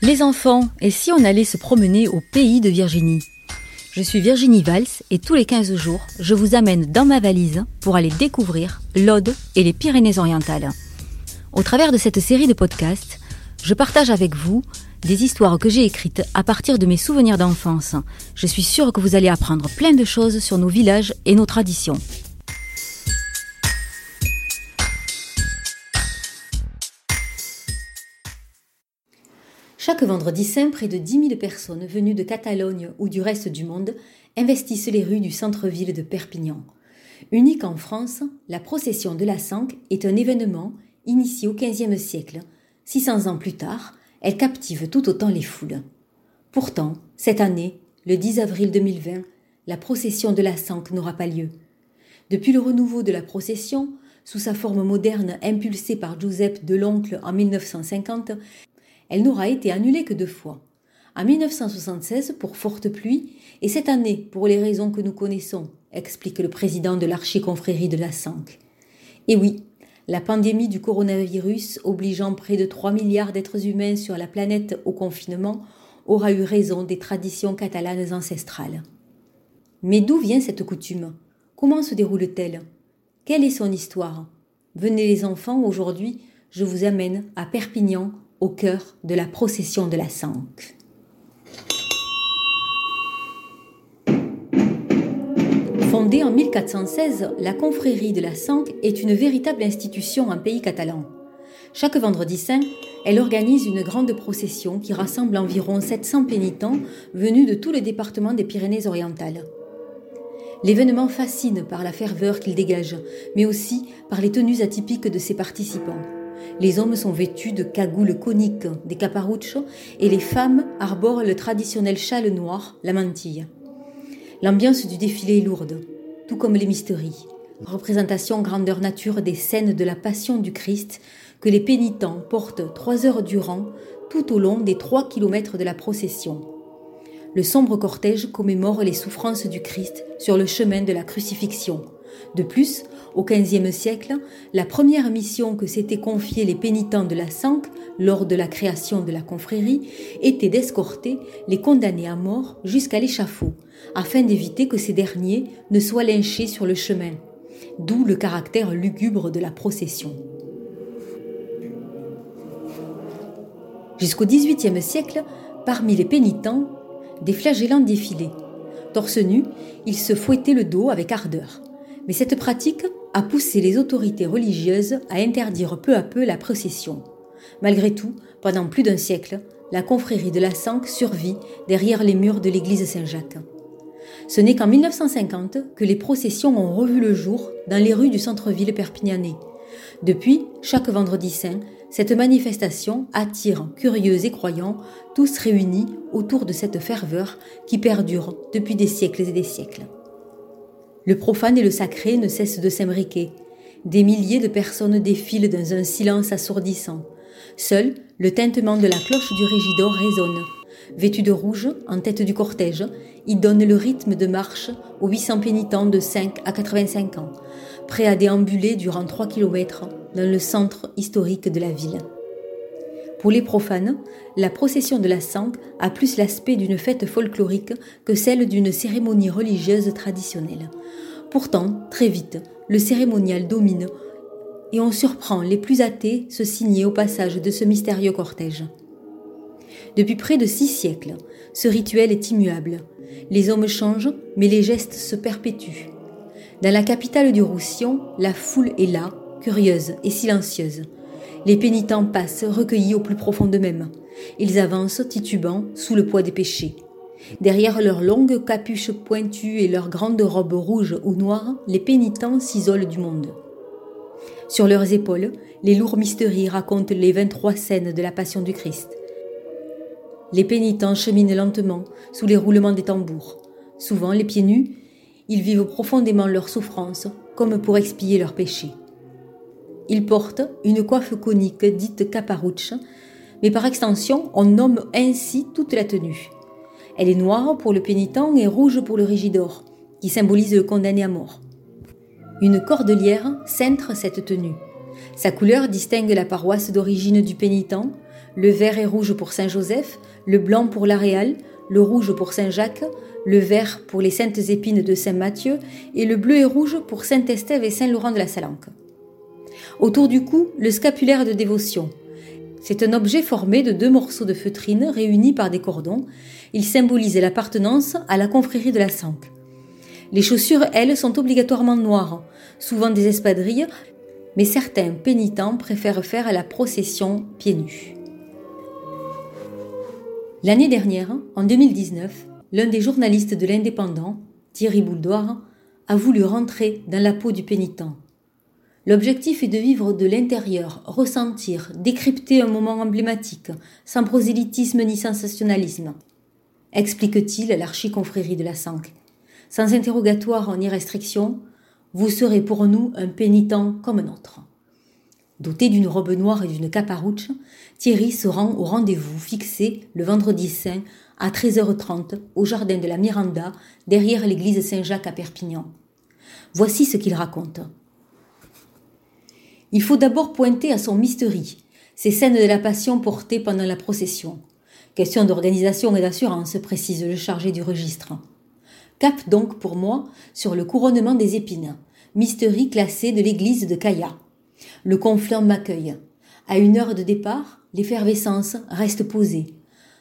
Les enfants, et si on allait se promener au pays de Virginie? Je suis Virginie Valls et tous les 15 jours, je vous amène dans ma valise pour aller découvrir l'Aude et les Pyrénées-Orientales. Au travers de cette série de podcasts, je partage avec vous des histoires que j'ai écrites à partir de mes souvenirs d'enfance. Je suis sûre que vous allez apprendre plein de choses sur nos villages et nos traditions. Chaque vendredi saint, près de 10 000 personnes venues de Catalogne ou du reste du monde investissent les rues du centre-ville de Perpignan. Unique en France, la procession de la Sanque est un événement initié au XVe siècle. 600 ans plus tard, elle captive tout autant les foules. Pourtant, cette année, le 10 avril 2020, la procession de la Sanque n'aura pas lieu. Depuis le renouveau de la procession, sous sa forme moderne impulsée par Giuseppe de l'Oncle en 1950, elle n'aura été annulée que deux fois. En 1976 pour forte pluie et cette année pour les raisons que nous connaissons, explique le président de l'archiconfrérie de la Sanque. Et oui, la pandémie du coronavirus obligeant près de 3 milliards d'êtres humains sur la planète au confinement aura eu raison des traditions catalanes ancestrales. Mais d'où vient cette coutume? Comment se déroule-t-elle? Quelle est son histoire? Venez les enfants, aujourd'hui, je vous amène à Perpignan au cœur de la procession de la Sanque. Fondée en 1416, la confrérie de la Sanque est une véritable institution en pays catalan. Chaque vendredi saint, elle organise une grande procession qui rassemble environ 700 pénitents venus de tous les départements des Pyrénées-Orientales. L'événement fascine par la ferveur qu'il dégage, mais aussi par les tenues atypiques de ses participants. Les hommes sont vêtus de cagoules coniques, des caparuchos, et les femmes arborent le traditionnel châle noir, la mantille. L'ambiance du défilé est lourde, tout comme les mystéries. Représentation grandeur nature des scènes de la Passion du Christ que les pénitents portent trois heures durant tout au long des trois kilomètres de la procession. Le sombre cortège commémore les souffrances du Christ sur le chemin de la crucifixion. De plus, au XVe siècle, la première mission que s'étaient confiée les pénitents de la Sanque lors de la création de la confrérie était d'escorter les condamnés à mort jusqu'à l'échafaud, afin d'éviter que ces derniers ne soient lynchés sur le chemin, d'où le caractère lugubre de la procession. Jusqu'au XVIIIe siècle, parmi les pénitents, des flagellants défilaient. Torse nu, ils se fouettaient le dos avec ardeur. Mais cette pratique a poussé les autorités religieuses à interdire peu à peu la procession. Malgré tout, pendant plus d'un siècle, la confrérie de la Sanque survit derrière les murs de l'église Saint-Jacques. Ce n'est qu'en 1950 que les processions ont revu le jour dans les rues du centre-ville perpignanais. Depuis, chaque vendredi saint, cette manifestation attire curieux et croyants, tous réunis autour de cette ferveur qui perdure depuis des siècles et des siècles. Le profane et le sacré ne cessent de s'imbriquer. Des milliers de personnes défilent dans un silence assourdissant. Seul le tintement de la cloche du Régidor résonne. Vêtu de rouge, en tête du cortège, il donne le rythme de marche aux 800 pénitents de 5 à 85 ans, prêts à déambuler durant 3 km dans le centre historique de la ville. Pour les profanes, la procession de la Sangue a plus l'aspect d'une fête folklorique que celle d'une cérémonie religieuse traditionnelle. Pourtant, très vite, le cérémonial domine et on surprend les plus athées se signer au passage de ce mystérieux cortège. Depuis près de six siècles, ce rituel est immuable. Les hommes changent, mais les gestes se perpétuent. Dans la capitale du Roussillon, la foule est là, curieuse et silencieuse. Les pénitents passent, recueillis au plus profond d'eux-mêmes. Ils avancent, titubants, sous le poids des péchés. Derrière leurs longues capuches pointues et leurs grandes robes rouges ou noires, les pénitents s'isolent du monde. Sur leurs épaules, les lourds mysteries racontent les 23 scènes de la Passion du Christ. Les pénitents cheminent lentement, sous les roulements des tambours. Souvent, les pieds nus, ils vivent profondément leur souffrance, comme pour expier leurs péchés. Il porte une coiffe conique dite caparuche, mais par extension, on nomme ainsi toute la tenue. Elle est noire pour le pénitent et rouge pour le régidor, qui symbolise le condamné à mort. Une cordelière cintre cette tenue. Sa couleur distingue la paroisse d'origine du pénitent, Le vert et rouge pour Saint-Joseph, le blanc pour l'Aréal, le rouge pour Saint-Jacques, le vert pour les saintes épines de Saint-Matthieu et le bleu et rouge pour Saint-Estève et Saint-Laurent de la Salanque. Autour du cou, le scapulaire de dévotion. C'est un objet formé de deux morceaux de feutrine réunis par des cordons. Il symbolise l'appartenance à la confrérie de la Sanque. Les chaussures, elles, sont obligatoirement noires, souvent des espadrilles, mais certains pénitents préfèrent faire la procession pieds nus. L'année dernière, en 2019, l'un des journalistes de l'Indépendant, Thierry Bouldoir, a voulu rentrer dans la peau du pénitent. L'objectif est de vivre de l'intérieur, ressentir, décrypter un moment emblématique, sans prosélytisme ni sensationnalisme. Explique-t-il à l'archiconfrérie de la Sanque. Sans interrogatoire ni restriction, vous serez pour nous un pénitent comme un autre. Doté d'une robe noire et d'une caparouche, Thierry se rend au rendez-vous fixé le vendredi saint à 13h30 au jardin de la Miranda, derrière l'église Saint-Jacques à Perpignan. Voici ce qu'il raconte. Il faut d'abord pointer à son mysterie, ces scènes de la passion portées pendant la procession. Question d'organisation et d'assurance, précise le chargé du registre. Cap donc pour moi sur le couronnement des épines, mysterie classée de l'église de Caillat. Le conflant m'accueille. À une heure de départ, l'effervescence reste posée.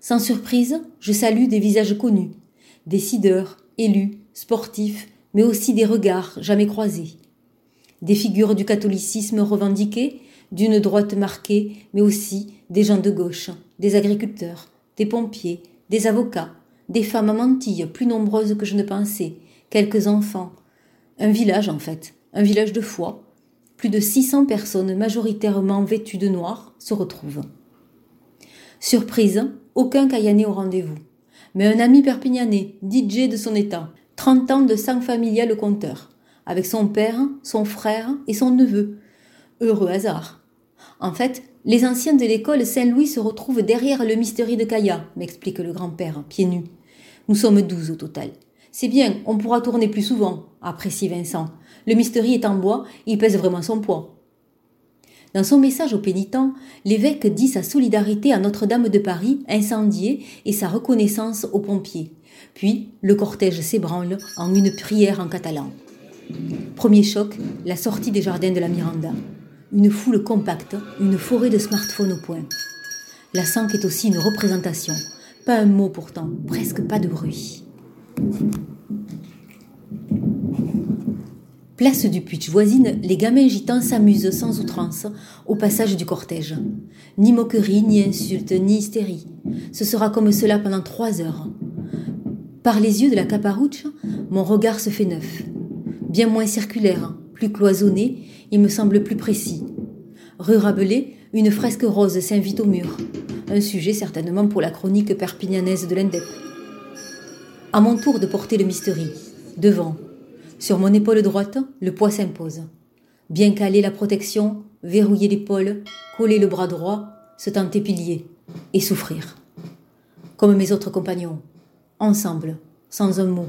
Sans surprise, je salue des visages connus, décideurs, élus, sportifs, mais aussi des regards jamais croisés. Des figures du catholicisme revendiquées, d'une droite marquée, mais aussi des gens de gauche, des agriculteurs, des pompiers, des avocats, des femmes à mantilles plus nombreuses que je ne pensais, quelques enfants. Un village en fait, un village de foi. Plus de 600 personnes majoritairement vêtues de noir se retrouvent. Surprise, aucun Cayanais au rendez-vous. Mais un ami perpignanais, DJ de son état, 30 ans de sang familial compteur, avec son père, son frère et son neveu. Heureux hasard. En fait, les anciens de l'école Saint-Louis se retrouvent derrière le mystérie de Caillat, m'explique le grand-père, pieds nus. Nous sommes douze au total. C'est bien, on pourra tourner plus souvent, apprécie Vincent. Le mystérie est en bois, il pèse vraiment son poids. Dans son message aux pénitents, l'évêque dit sa solidarité à Notre-Dame de Paris, incendiée, et sa reconnaissance aux pompiers. Puis, le cortège s'ébranle en une prière en catalan. Premier choc, la sortie des jardins de la Miranda. Une foule compacte, une forêt de smartphones au point. La sanque est aussi une représentation. Pas un mot pourtant, presque pas de bruit. Place du Puitch voisine, les gamins gitans s'amusent sans outrance au passage du cortège. Ni moquerie, ni insulte, ni hystérie. Ce sera comme cela pendant trois heures. Par les yeux de la caparouche, mon regard se fait neuf. Bien moins circulaire, plus cloisonné, il me semble plus précis. Rue Rabelais, une fresque rose s'invite au mur. Un sujet certainement pour la chronique perpignanaise de l'Indep. À mon tour de porter le mystery. Devant, sur mon épaule droite, le poids s'impose. Bien caler la protection, verrouiller l'épaule, coller le bras droit, se tenter pilier et souffrir. Comme mes autres compagnons, ensemble, sans un mot,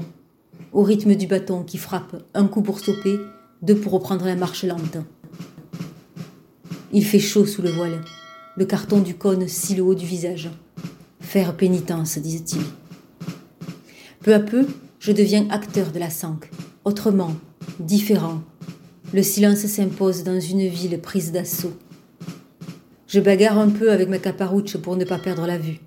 au rythme du bâton qui frappe, un coup pour stopper, deux pour reprendre la marche lente. Il fait chaud sous le voile, le carton du cône scie le haut du visage. Faire pénitence, disent-ils. Peu à peu, je deviens acteur de la sanque, autrement, différent. Le silence s'impose dans une ville prise d'assaut. Je bagarre un peu avec ma caparouche pour ne pas perdre la vue.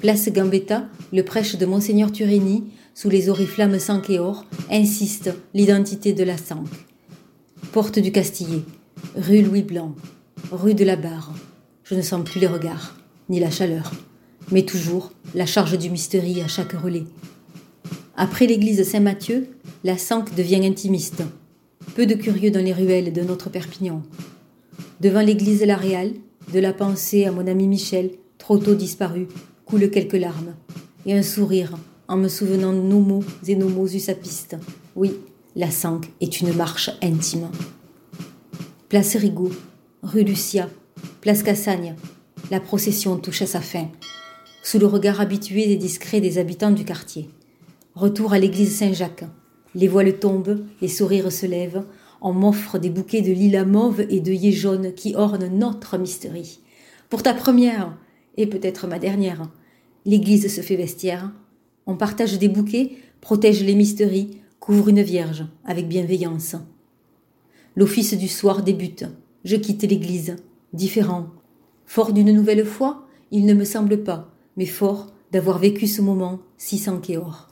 Place Gambetta, le prêche de Monseigneur Turini, sous les oriflammes sang et or, insiste l'identité de la sanque. Porte du Castillet, rue Louis Blanc, rue de la Barre. Je ne sens plus les regards, ni la chaleur, mais toujours la charge du mystery à chaque relais. Après l'église Saint-Mathieu, la Sanque devient intimiste. Peu de curieux dans les ruelles de notre Perpignan. Devant l'église La Réale, de la pensée à mon ami Michel, trop tôt disparu, coulent quelques larmes. Et un sourire en me souvenant de nos mots et nos mots usapistes. Oui, la Sanque est une marche intime. Place Rigaud, rue Lucia, place Cassagne, la procession touche à sa fin, sous le regard habitué et discret des habitants du quartier. Retour à l'église Saint-Jacques, les voiles tombent, les sourires se lèvent. On m'offre des bouquets de lilas mauves et d'œillets jaunes qui ornent notre mysterie. Pour ta première, et peut-être ma dernière, l'église se fait vestiaire. On partage des bouquets, protège les mysteries, couvre une vierge avec bienveillance. L'office du soir débute. Je quitte l'église, différent. Fort d'une nouvelle foi, il ne me semble pas, mais fort d'avoir vécu ce moment si sans Kéor.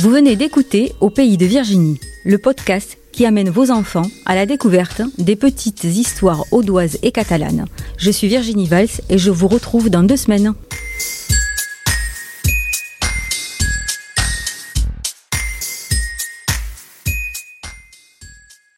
Vous venez d'écouter Au pays de Virginie, le podcast qui amène vos enfants à la découverte des petites histoires audoises et catalanes. Je suis Virginie Valls et je vous retrouve dans deux semaines.